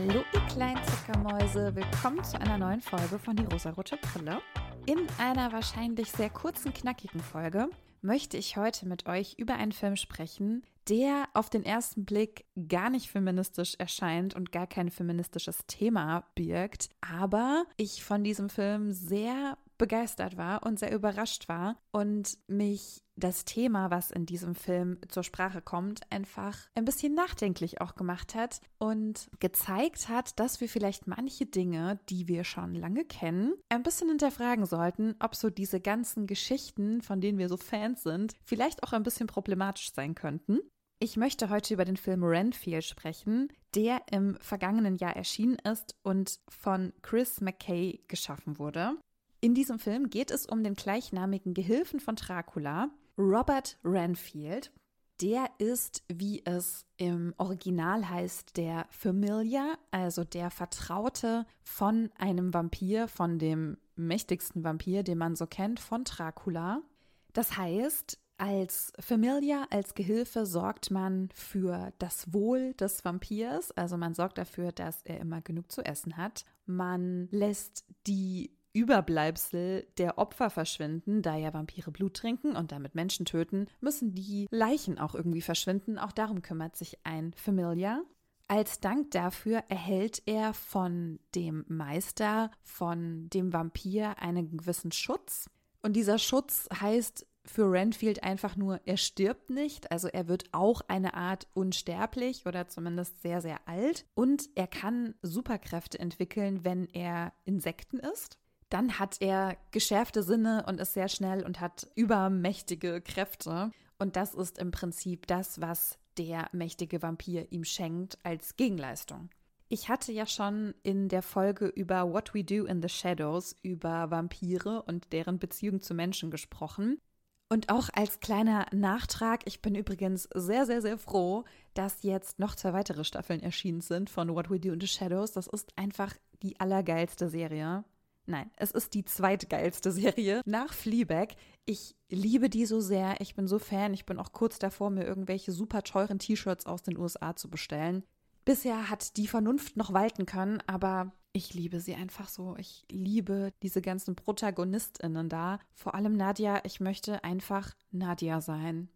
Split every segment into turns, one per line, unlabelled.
Hallo ihr kleinen Zuckermäuse, willkommen zu einer neuen Folge von Die rosarote Brille. In einer wahrscheinlich sehr kurzen, knackigen Folge möchte ich heute mit euch über einen Film sprechen, der auf den ersten Blick gar nicht feministisch erscheint und gar kein feministisches Thema birgt, aber ich von diesem Film sehr begeistert war und sehr überrascht war und mich das Thema, was in diesem Film zur Sprache kommt, einfach ein bisschen nachdenklich auch gemacht hat und gezeigt hat, dass wir vielleicht manche Dinge, die wir schon lange kennen, ein bisschen hinterfragen sollten, ob so diese ganzen Geschichten, von denen wir so Fans sind, vielleicht auch ein bisschen problematisch sein könnten. Ich möchte heute über den Film Renfield sprechen, der im vergangenen Jahr erschienen ist und von Chris McKay geschaffen wurde. In diesem Film geht es um den gleichnamigen Gehilfen von Dracula, Robert Renfield. Der ist, wie es im Original heißt, der Familiar, also der Vertraute von einem Vampir, von dem mächtigsten Vampir, den man so kennt, von Dracula. Das heißt, als Familiar, als Gehilfe sorgt man für das Wohl des Vampirs, also man sorgt dafür, dass er immer genug zu essen hat. Man lässt die Überbleibsel der Opfer verschwinden, da ja Vampire Blut trinken und damit Menschen töten, müssen die Leichen auch irgendwie verschwinden. Auch darum kümmert sich ein Familiar. Als Dank dafür erhält er von dem Meister, von dem Vampir einen gewissen Schutz. Und dieser Schutz heißt für Renfield einfach nur, er stirbt nicht, also er wird auch eine Art unsterblich oder zumindest sehr, sehr alt. Und er kann Superkräfte entwickeln, wenn er Insekten isst. Dann hat er geschärfte Sinne und ist sehr schnell und hat übermächtige Kräfte. Und das ist im Prinzip das, was der mächtige Vampir ihm schenkt als Gegenleistung. Ich hatte ja schon in der Folge über What We Do in the Shadows über Vampire und deren Beziehung zu Menschen gesprochen. Und auch als kleiner Nachtrag, ich bin übrigens sehr, sehr, sehr froh, dass jetzt noch zwei weitere Staffeln erschienen sind von What We Do in the Shadows. Das ist einfach die allergeilste Serie. Nein, es ist die zweitgeilste Serie nach Fleabag. Ich liebe die so sehr. Ich bin so Fan. Ich bin auch kurz davor, mir irgendwelche super teuren T-Shirts aus den USA zu bestellen. Bisher hat die Vernunft noch walten können, aber ich liebe sie einfach so. Ich liebe diese ganzen ProtagonistInnen da. Vor allem Nadia. Ich möchte einfach Nadia sein.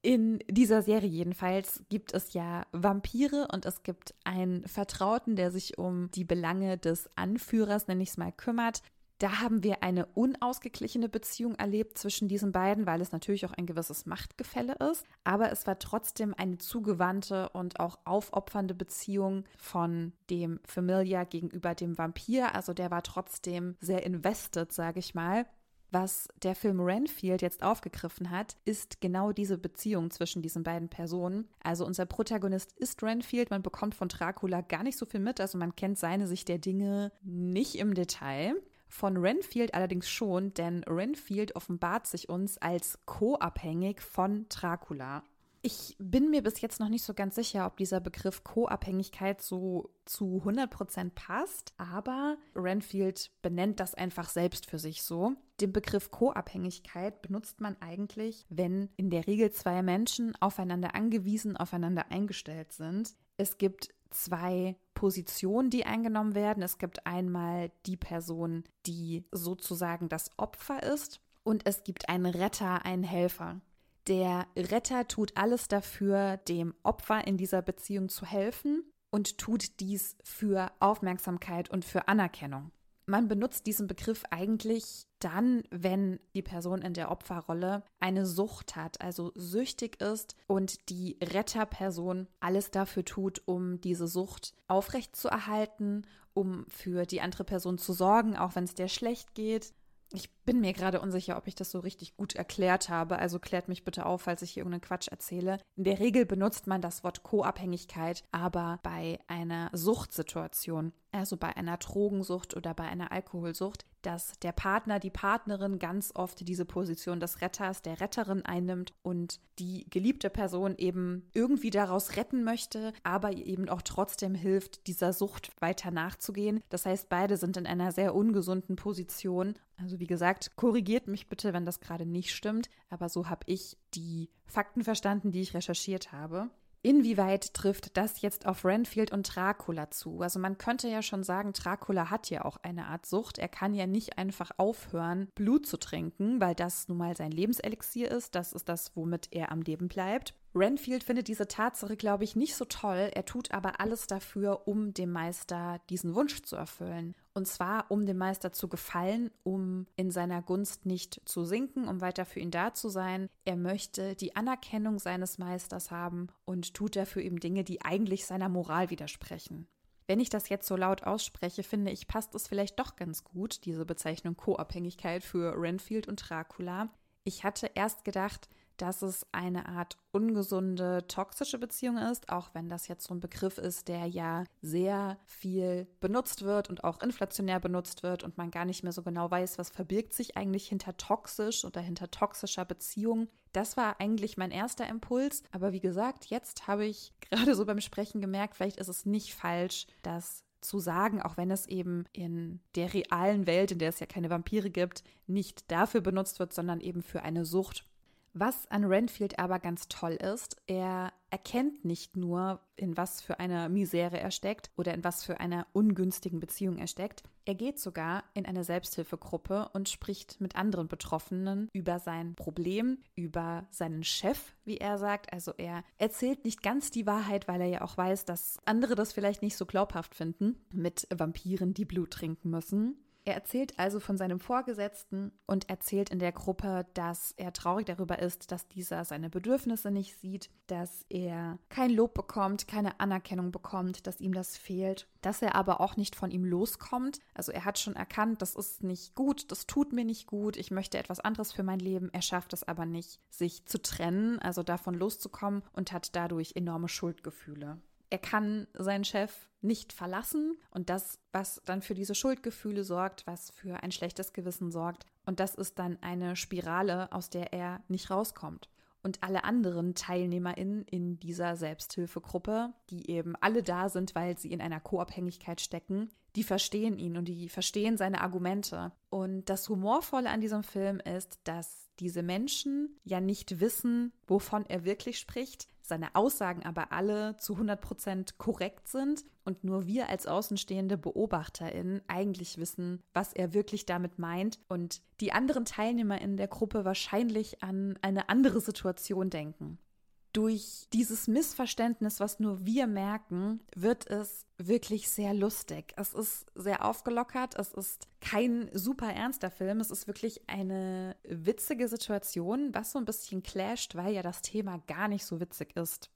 In dieser Serie jedenfalls gibt es ja Vampire und es gibt einen Vertrauten, der sich um die Belange des Anführers, nenne ich es mal, kümmert. Da haben wir eine unausgeglichene Beziehung erlebt zwischen diesen beiden, weil es natürlich auch ein gewisses Machtgefälle ist. Aber es war trotzdem eine zugewandte und auch aufopfernde Beziehung von dem Familiar gegenüber dem Vampir. Also der war trotzdem sehr invested, sage ich mal. Was der Film Renfield jetzt aufgegriffen hat, ist genau diese Beziehung zwischen diesen beiden Personen. Also unser Protagonist ist Renfield, man bekommt von Dracula gar nicht so viel mit, also man kennt seine Sicht der Dinge nicht im Detail. Von Renfield allerdings schon, denn Renfield offenbart sich uns als co-abhängig von Dracula. Ich bin mir bis jetzt noch nicht so ganz sicher, ob dieser Begriff Co-Abhängigkeit so zu 100% passt, aber Renfield benennt das einfach selbst für sich so. Den Begriff Co-Abhängigkeit benutzt man eigentlich, wenn in der Regel zwei Menschen aufeinander angewiesen, aufeinander eingestellt sind. Es gibt zwei Positionen, die eingenommen werden. Es gibt einmal die Person, die sozusagen das Opfer ist und es gibt einen Retter, einen Helfer. Der Retter tut alles dafür, dem Opfer in dieser Beziehung zu helfen und tut dies für Aufmerksamkeit und für Anerkennung. Man benutzt diesen Begriff eigentlich dann, wenn die Person in der Opferrolle eine Sucht hat, also süchtig ist und die Retterperson alles dafür tut, um diese Sucht aufrechtzuerhalten, um für die andere Person zu sorgen, auch wenn es der schlecht geht, ich bin mir gerade unsicher, ob ich das so richtig gut erklärt habe, also klärt mich bitte auf, falls ich hier irgendeinen Quatsch erzähle. In der Regel benutzt man das Wort Co-Abhängigkeit, aber bei einer Suchtsituation, also bei einer Drogensucht oder bei einer Alkoholsucht, dass der Partner, die Partnerin ganz oft diese Position des Retters, der Retterin einnimmt und die geliebte Person eben irgendwie daraus retten möchte, aber eben auch trotzdem hilft, dieser Sucht weiter nachzugehen. Das heißt, beide sind in einer sehr ungesunden Position. Also wie gesagt, korrigiert mich bitte, wenn das gerade nicht stimmt, aber so habe ich die Fakten verstanden, die ich recherchiert habe. Inwieweit trifft das jetzt auf Renfield und Dracula zu? Also man könnte ja schon sagen, Dracula hat ja auch eine Art Sucht. Er kann ja nicht einfach aufhören, Blut zu trinken, weil das nun mal sein Lebenselixier ist. Das ist das, womit er am Leben bleibt. Renfield findet diese Tatsache, glaube ich, nicht so toll. Er tut aber alles dafür, um dem Meister diesen Wunsch zu erfüllen. Und zwar, um dem Meister zu gefallen, um in seiner Gunst nicht zu sinken, um weiter für ihn da zu sein. Er möchte die Anerkennung seines Meisters haben und tut dafür eben Dinge, die eigentlich seiner Moral widersprechen. Wenn ich das jetzt so laut ausspreche, finde ich, passt es vielleicht doch ganz gut, diese Bezeichnung Co-Abhängigkeit für Renfield und Dracula. Ich hatte erst gedacht, dass es eine Art ungesunde, toxische Beziehung ist, auch wenn das jetzt so ein Begriff ist, der ja sehr viel benutzt wird und auch inflationär benutzt wird und man gar nicht mehr so genau weiß, was verbirgt sich eigentlich hinter toxisch oder hinter toxischer Beziehung. Das war eigentlich mein erster Impuls, aber wie gesagt, jetzt habe ich gerade so beim Sprechen gemerkt, vielleicht ist es nicht falsch, dass zu sagen, auch wenn es eben in der realen Welt, in der es ja keine Vampire gibt, nicht dafür benutzt wird, sondern eben für eine Sucht was an Renfield aber ganz toll ist, er erkennt nicht nur, in was für einer Misere er steckt oder in was für einer ungünstigen Beziehung er steckt, er geht sogar in eine Selbsthilfegruppe und spricht mit anderen Betroffenen über sein Problem, über seinen Chef, wie er sagt. Also er erzählt nicht ganz die Wahrheit, weil er ja auch weiß, dass andere das vielleicht nicht so glaubhaft finden mit Vampiren, die Blut trinken müssen. Er erzählt also von seinem Vorgesetzten und erzählt in der Gruppe, dass er traurig darüber ist, dass dieser seine Bedürfnisse nicht sieht, dass er kein Lob bekommt, keine Anerkennung bekommt, dass ihm das fehlt, dass er aber auch nicht von ihm loskommt. Also er hat schon erkannt, das ist nicht gut, das tut mir nicht gut, ich möchte etwas anderes für mein Leben. Er schafft es aber nicht, sich zu trennen, also davon loszukommen und hat dadurch enorme Schuldgefühle. Er kann seinen Chef nicht verlassen und das, was dann für diese Schuldgefühle sorgt, was für ein schlechtes Gewissen sorgt. Und das ist dann eine Spirale, aus der er nicht rauskommt. Und alle anderen TeilnehmerInnen in dieser Selbsthilfegruppe, die eben alle da sind, weil sie in einer Co-Abhängigkeit stecken, die verstehen ihn und die verstehen seine Argumente. Und das Humorvolle an diesem Film ist, dass diese Menschen ja nicht wissen, wovon er wirklich spricht, seine Aussagen aber alle zu 100 Prozent korrekt sind und nur wir als außenstehende BeobachterInnen eigentlich wissen, was er wirklich damit meint und die anderen Teilnehmer in der Gruppe wahrscheinlich an eine andere Situation denken durch dieses Missverständnis, was nur wir merken, wird es wirklich sehr lustig. Es ist sehr aufgelockert, es ist kein super ernster Film, es ist wirklich eine witzige Situation, was so ein bisschen clasht, weil ja das Thema gar nicht so witzig ist.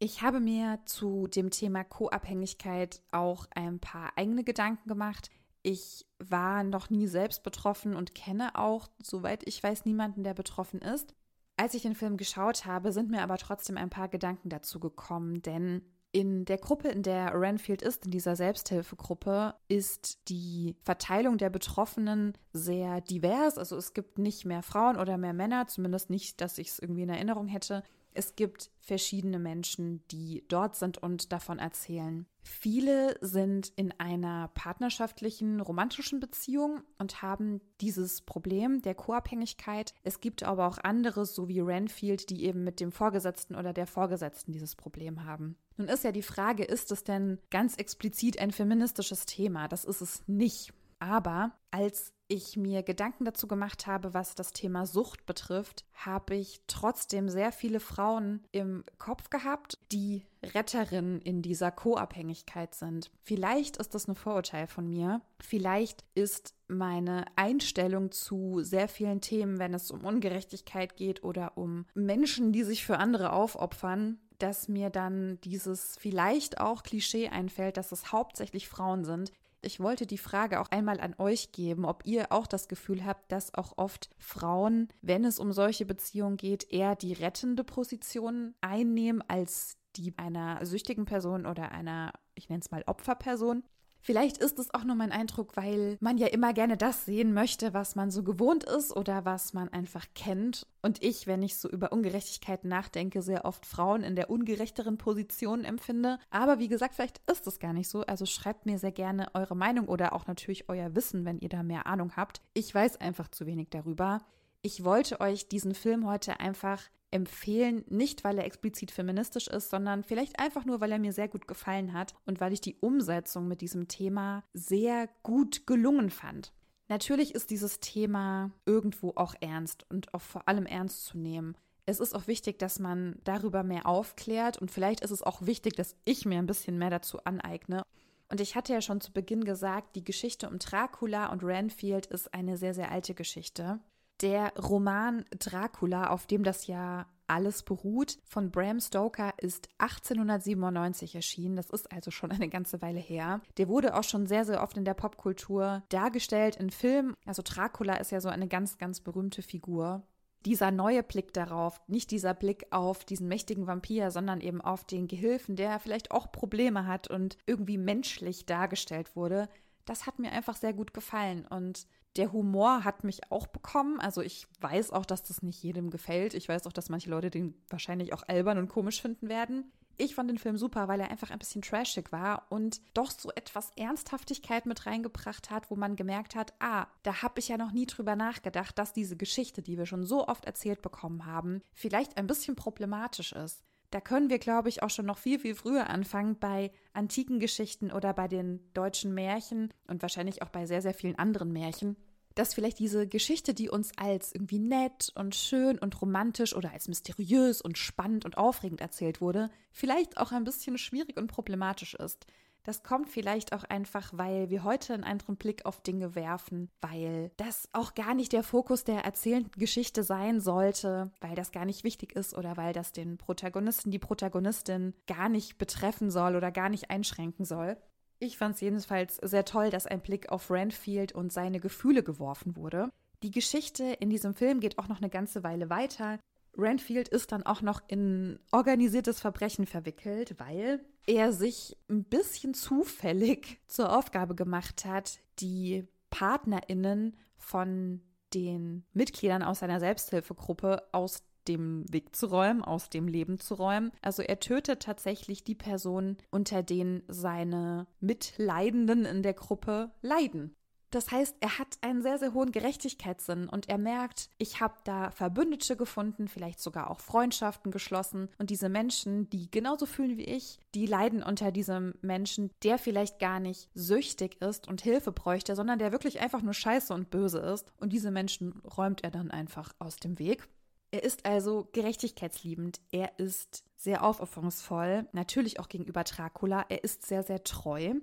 Ich habe mir zu dem Thema Co-Abhängigkeit auch ein paar eigene Gedanken gemacht. Ich war noch nie selbst betroffen und kenne auch, soweit ich weiß, niemanden, der betroffen ist. Als ich den Film geschaut habe, sind mir aber trotzdem ein paar Gedanken dazu gekommen, denn in der Gruppe, in der Renfield ist, in dieser Selbsthilfegruppe, ist die Verteilung der Betroffenen sehr divers. Also es gibt nicht mehr Frauen oder mehr Männer, zumindest nicht, dass ich es irgendwie in Erinnerung hätte. Es gibt verschiedene Menschen, die dort sind und davon erzählen. Viele sind in einer partnerschaftlichen, romantischen Beziehung und haben dieses Problem der Co-Abhängigkeit. Es gibt aber auch andere, so wie Renfield, die eben mit dem Vorgesetzten oder der Vorgesetzten dieses Problem haben. Nun ist ja die Frage, ist es denn ganz explizit ein feministisches Thema? Das ist es nicht. Aber als ich mir Gedanken dazu gemacht habe, was das Thema Sucht betrifft, habe ich trotzdem sehr viele Frauen im Kopf gehabt, die Retterinnen in dieser Co-Abhängigkeit sind. Vielleicht ist das ein Vorurteil von mir. Vielleicht ist meine Einstellung zu sehr vielen Themen, wenn es um Ungerechtigkeit geht oder um Menschen, die sich für andere aufopfern, dass mir dann dieses vielleicht auch Klischee einfällt, dass es hauptsächlich Frauen sind, ich wollte die Frage auch einmal an euch geben, ob ihr auch das Gefühl habt, dass auch oft Frauen, wenn es um solche Beziehungen geht, eher die rettende Position einnehmen als die einer süchtigen Person oder einer, ich nenne es mal Opferperson. Vielleicht ist es auch nur mein Eindruck, weil man ja immer gerne das sehen möchte, was man so gewohnt ist oder was man einfach kennt. Und ich, wenn ich so über Ungerechtigkeit nachdenke, sehr oft Frauen in der ungerechteren Position empfinde. Aber wie gesagt, vielleicht ist es gar nicht so. Also schreibt mir sehr gerne eure Meinung oder auch natürlich euer Wissen, wenn ihr da mehr Ahnung habt. Ich weiß einfach zu wenig darüber. Ich wollte euch diesen Film heute einfach empfehlen, nicht weil er explizit feministisch ist, sondern vielleicht einfach nur, weil er mir sehr gut gefallen hat und weil ich die Umsetzung mit diesem Thema sehr gut gelungen fand. Natürlich ist dieses Thema irgendwo auch ernst und auch vor allem ernst zu nehmen. Es ist auch wichtig, dass man darüber mehr aufklärt und vielleicht ist es auch wichtig, dass ich mir ein bisschen mehr dazu aneigne. Und ich hatte ja schon zu Beginn gesagt, die Geschichte um Dracula und Renfield ist eine sehr, sehr alte Geschichte. Der Roman Dracula, auf dem das ja alles beruht, von Bram Stoker ist 1897 erschienen. Das ist also schon eine ganze Weile her. Der wurde auch schon sehr, sehr oft in der Popkultur dargestellt in Filmen. Also Dracula ist ja so eine ganz, ganz berühmte Figur dieser neue Blick darauf, nicht dieser Blick auf diesen mächtigen Vampir, sondern eben auf den Gehilfen, der vielleicht auch Probleme hat und irgendwie menschlich dargestellt wurde, das hat mir einfach sehr gut gefallen. Und der Humor hat mich auch bekommen. Also ich weiß auch, dass das nicht jedem gefällt. Ich weiß auch, dass manche Leute den wahrscheinlich auch albern und komisch finden werden. Ich fand den Film super, weil er einfach ein bisschen trashig war und doch so etwas Ernsthaftigkeit mit reingebracht hat, wo man gemerkt hat, ah, da habe ich ja noch nie drüber nachgedacht, dass diese Geschichte, die wir schon so oft erzählt bekommen haben, vielleicht ein bisschen problematisch ist. Da können wir, glaube ich, auch schon noch viel, viel früher anfangen bei antiken Geschichten oder bei den deutschen Märchen und wahrscheinlich auch bei sehr, sehr vielen anderen Märchen, dass vielleicht diese Geschichte, die uns als irgendwie nett und schön und romantisch oder als mysteriös und spannend und aufregend erzählt wurde, vielleicht auch ein bisschen schwierig und problematisch ist. Das kommt vielleicht auch einfach, weil wir heute einen anderen Blick auf Dinge werfen, weil das auch gar nicht der Fokus der erzählenden Geschichte sein sollte, weil das gar nicht wichtig ist oder weil das den Protagonisten, die Protagonistin gar nicht betreffen soll oder gar nicht einschränken soll. Ich fand es jedenfalls sehr toll, dass ein Blick auf Renfield und seine Gefühle geworfen wurde. Die Geschichte in diesem Film geht auch noch eine ganze Weile weiter. Renfield ist dann auch noch in organisiertes Verbrechen verwickelt, weil er sich ein bisschen zufällig zur Aufgabe gemacht hat, die PartnerInnen von den Mitgliedern aus seiner Selbsthilfegruppe aus dem Weg zu räumen, aus dem Leben zu räumen. Also er tötet tatsächlich die Personen, unter denen seine Mitleidenden in der Gruppe leiden. Das heißt, er hat einen sehr, sehr hohen Gerechtigkeitssinn und er merkt, ich habe da Verbündete gefunden, vielleicht sogar auch Freundschaften geschlossen. Und diese Menschen, die genauso fühlen wie ich, die leiden unter diesem Menschen, der vielleicht gar nicht süchtig ist und Hilfe bräuchte, sondern der wirklich einfach nur scheiße und böse ist. Und diese Menschen räumt er dann einfach aus dem Weg. Er ist also gerechtigkeitsliebend, er ist sehr aufopferungsvoll, natürlich auch gegenüber Dracula, er ist sehr, sehr treu.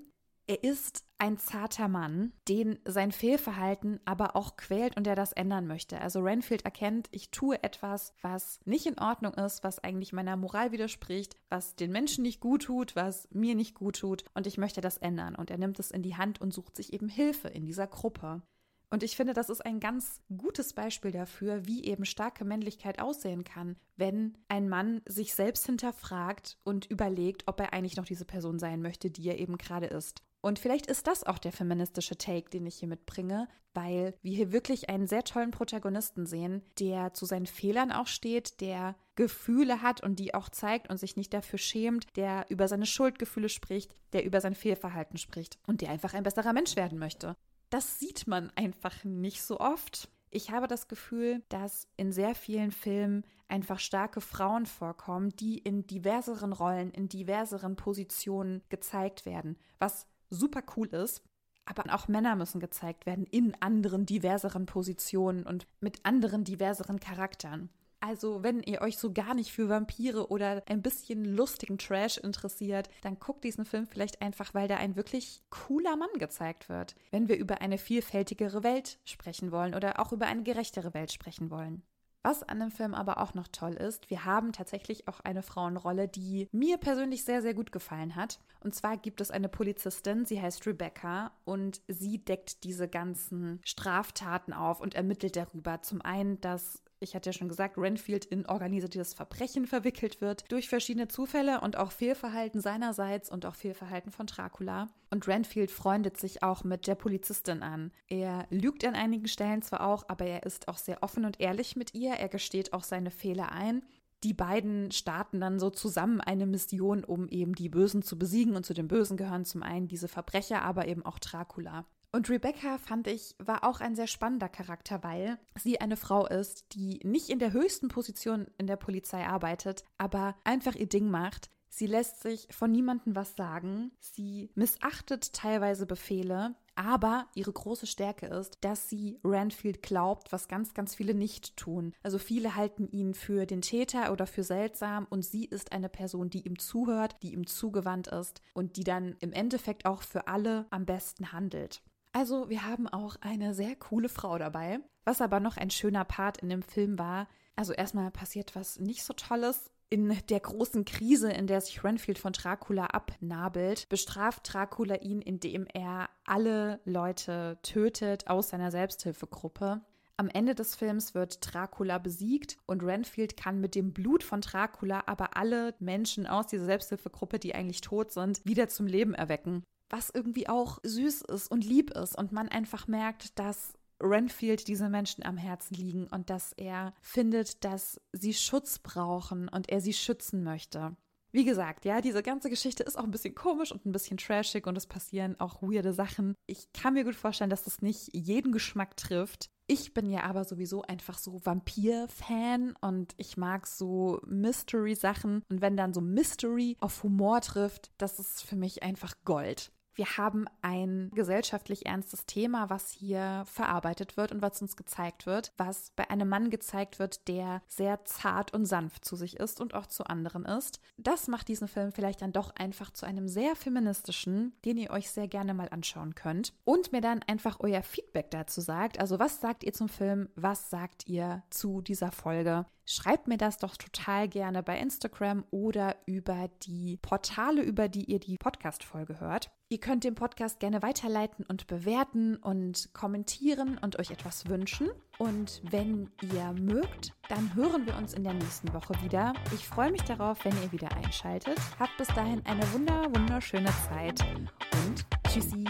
Er ist ein zarter Mann, den sein Fehlverhalten aber auch quält und der das ändern möchte. Also Renfield erkennt, ich tue etwas, was nicht in Ordnung ist, was eigentlich meiner Moral widerspricht, was den Menschen nicht gut tut, was mir nicht gut tut und ich möchte das ändern. Und er nimmt es in die Hand und sucht sich eben Hilfe in dieser Gruppe. Und ich finde, das ist ein ganz gutes Beispiel dafür, wie eben starke Männlichkeit aussehen kann, wenn ein Mann sich selbst hinterfragt und überlegt, ob er eigentlich noch diese Person sein möchte, die er eben gerade ist. Und vielleicht ist das auch der feministische Take, den ich hier mitbringe, weil wir hier wirklich einen sehr tollen Protagonisten sehen, der zu seinen Fehlern auch steht, der Gefühle hat und die auch zeigt und sich nicht dafür schämt, der über seine Schuldgefühle spricht, der über sein Fehlverhalten spricht und der einfach ein besserer Mensch werden möchte das sieht man einfach nicht so oft. Ich habe das Gefühl, dass in sehr vielen Filmen einfach starke Frauen vorkommen, die in diverseren Rollen, in diverseren Positionen gezeigt werden, was super cool ist. Aber auch Männer müssen gezeigt werden in anderen diverseren Positionen und mit anderen diverseren Charakteren. Also, wenn ihr euch so gar nicht für Vampire oder ein bisschen lustigen Trash interessiert, dann guckt diesen Film vielleicht einfach, weil da ein wirklich cooler Mann gezeigt wird. Wenn wir über eine vielfältigere Welt sprechen wollen oder auch über eine gerechtere Welt sprechen wollen. Was an dem Film aber auch noch toll ist, wir haben tatsächlich auch eine Frauenrolle, die mir persönlich sehr, sehr gut gefallen hat. Und zwar gibt es eine Polizistin, sie heißt Rebecca und sie deckt diese ganzen Straftaten auf und ermittelt darüber. Zum einen, dass ich hatte ja schon gesagt, Renfield in organisiertes Verbrechen verwickelt wird durch verschiedene Zufälle und auch Fehlverhalten seinerseits und auch Fehlverhalten von Dracula. Und Renfield freundet sich auch mit der Polizistin an. Er lügt an einigen Stellen zwar auch, aber er ist auch sehr offen und ehrlich mit ihr. Er gesteht auch seine Fehler ein. Die beiden starten dann so zusammen eine Mission, um eben die Bösen zu besiegen. Und zu den Bösen gehören zum einen diese Verbrecher, aber eben auch Dracula. Und Rebecca fand ich war auch ein sehr spannender Charakter, weil sie eine Frau ist, die nicht in der höchsten Position in der Polizei arbeitet, aber einfach ihr Ding macht. Sie lässt sich von niemandem was sagen. Sie missachtet teilweise Befehle. Aber ihre große Stärke ist, dass sie Ranfield glaubt, was ganz, ganz viele nicht tun. Also viele halten ihn für den Täter oder für seltsam und sie ist eine Person, die ihm zuhört, die ihm zugewandt ist und die dann im Endeffekt auch für alle am besten handelt. Also wir haben auch eine sehr coole Frau dabei. Was aber noch ein schöner Part in dem Film war, also erstmal passiert was nicht so tolles. In der großen Krise, in der sich Renfield von Dracula abnabelt, bestraft Dracula ihn, indem er alle Leute tötet aus seiner Selbsthilfegruppe. Am Ende des Films wird Dracula besiegt und Renfield kann mit dem Blut von Dracula aber alle Menschen aus dieser Selbsthilfegruppe, die eigentlich tot sind, wieder zum Leben erwecken was irgendwie auch süß ist und lieb ist und man einfach merkt, dass Renfield diese Menschen am Herzen liegen und dass er findet, dass sie Schutz brauchen und er sie schützen möchte. Wie gesagt, ja, diese ganze Geschichte ist auch ein bisschen komisch und ein bisschen trashig und es passieren auch weirde Sachen. Ich kann mir gut vorstellen, dass das nicht jeden Geschmack trifft. Ich bin ja aber sowieso einfach so Vampir-Fan und ich mag so Mystery-Sachen. Und wenn dann so Mystery auf Humor trifft, das ist für mich einfach Gold. Wir haben ein gesellschaftlich ernstes Thema, was hier verarbeitet wird und was uns gezeigt wird, was bei einem Mann gezeigt wird, der sehr zart und sanft zu sich ist und auch zu anderen ist. Das macht diesen Film vielleicht dann doch einfach zu einem sehr feministischen, den ihr euch sehr gerne mal anschauen könnt und mir dann einfach euer Feedback dazu sagt. Also was sagt ihr zum Film? Was sagt ihr zu dieser Folge? Schreibt mir das doch total gerne bei Instagram oder über die Portale, über die ihr die Podcast-Folge hört. Ihr könnt den Podcast gerne weiterleiten und bewerten und kommentieren und euch etwas wünschen. Und wenn ihr mögt, dann hören wir uns in der nächsten Woche wieder. Ich freue mich darauf, wenn ihr wieder einschaltet. Habt bis dahin eine wunder, wunderschöne Zeit und tschüssi.